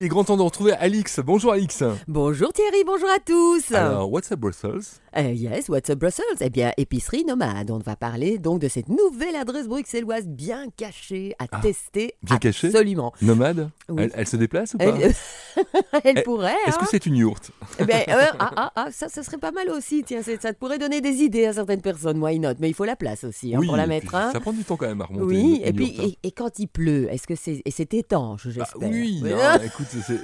Il est grand temps de retrouver Alix. Bonjour Alix. Bonjour Thierry, bonjour à tous. Alors, what's up Brussels? Euh, yes, what's up Brussels? Eh bien, épicerie nomade. On va parler donc de cette nouvelle adresse bruxelloise bien cachée à Ah, tester. bien cachée? Absolument. Nomade? Oui. elle, elle se déplace ou pas? Elle, elle Eh, pourrait. Est-ce hein. que c'est une yourte? Eh ben, euh, ah, ah, ah, ça, ça serait pas mal aussi. Tiens, ça te pourrait donner des idées à certaines personnes. Why not? Mais il faut la place aussi hein, Oui, pour la et mettre. puis hein. Ça prend du temps quand même à remonter. Oui, une- et puis hein. et, et quand il pleut, est-ce que c'est et c'est étanche, Ah, j'espère? oui, Oui. hein, écoute, c'est-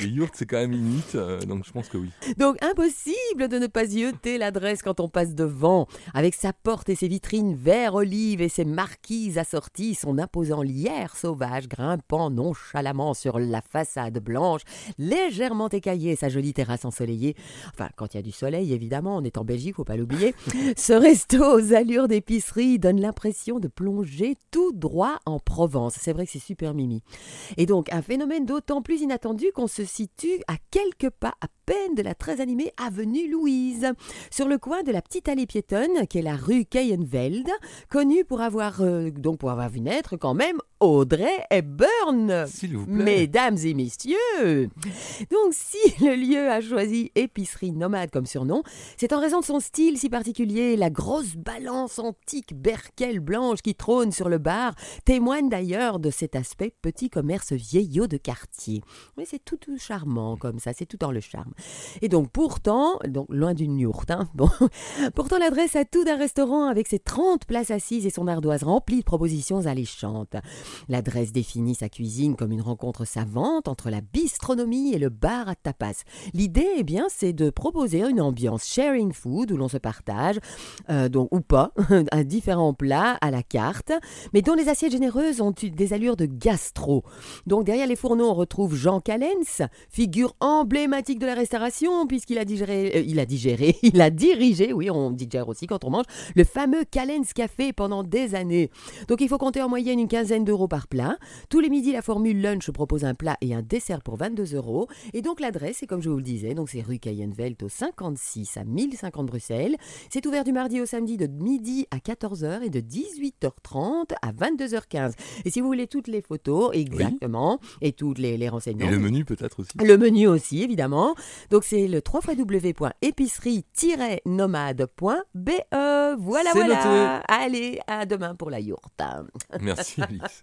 les yourtes c'est quand même limite, euh, donc je pense que oui. Donc impossible de ne pas y jeter l'adresse quand on passe devant. Avec sa porte et ses vitrines vert olive et ses marquises assorties, son imposant lierre sauvage grimpant nonchalamment sur la façade blanche, légèrement écaillée, sa jolie terrasse ensoleillée. Enfin, quand il y a du soleil, évidemment, on est en Belgique, faut pas l'oublier. Ce resto aux allures d'épicerie donne l'impression de plonger tout droit en Provence. C'est vrai que c'est super mimi. Et donc, un phénomène d'autant plus inattendu qu'on se situe à quelques pas à peine de la très animée avenue Louise, sur le coin de la petite allée piétonne qui est la rue Keyenveld, connue pour avoir, euh, donc pour avoir vu naître quand même Audrey Hepburn. S'il vous plaît. Mesdames et messieurs, donc si le lieu a choisi épicerie nomade comme surnom, c'est en raison de son style si particulier. La grosse balance antique berkel blanche qui trône sur le bar témoigne d'ailleurs de cet aspect petit commerce vieillot de quartier. Mais c'est tout, tout charmant comme ça, c'est tout dans le charme. Et donc pourtant, donc loin d'une yourte, hein, bon, pourtant l'adresse a tout d'un restaurant avec ses 30 places assises et son ardoise remplie de propositions alléchantes. L'adresse définit sa cuisine comme une rencontre savante entre la bistronomie et le bar à tapas. L'idée, eh bien, c'est de proposer une ambiance sharing food où l'on se partage, euh, donc ou pas, à différents plats à la carte, mais dont les assiettes généreuses ont des allures de gastro. Donc derrière les fourneaux, on retrouve Jean Callens, figure emblématique de la restauration puisqu'il a digéré, euh, il a digéré, il a dirigé, oui, on digère aussi quand on mange, le fameux Callens Café pendant des années. Donc il faut compter en moyenne une quinzaine par plat. Tous les midis, la formule lunch propose un plat et un dessert pour 22 euros. Et donc l'adresse, c'est comme je vous le disais, donc c'est rue Cayenvelt au 56 à 1050 Bruxelles. C'est ouvert du mardi au samedi de midi à 14h et de 18h30 à 22h15. Et si vous voulez toutes les photos, exactement, et tous les, les renseignements. Et le menu peut-être aussi. Le menu aussi, évidemment. Donc, c'est le www.épicerie-nomade.be. Voilà, voilà. noté. Allez, à demain pour la yourte. Merci Alix.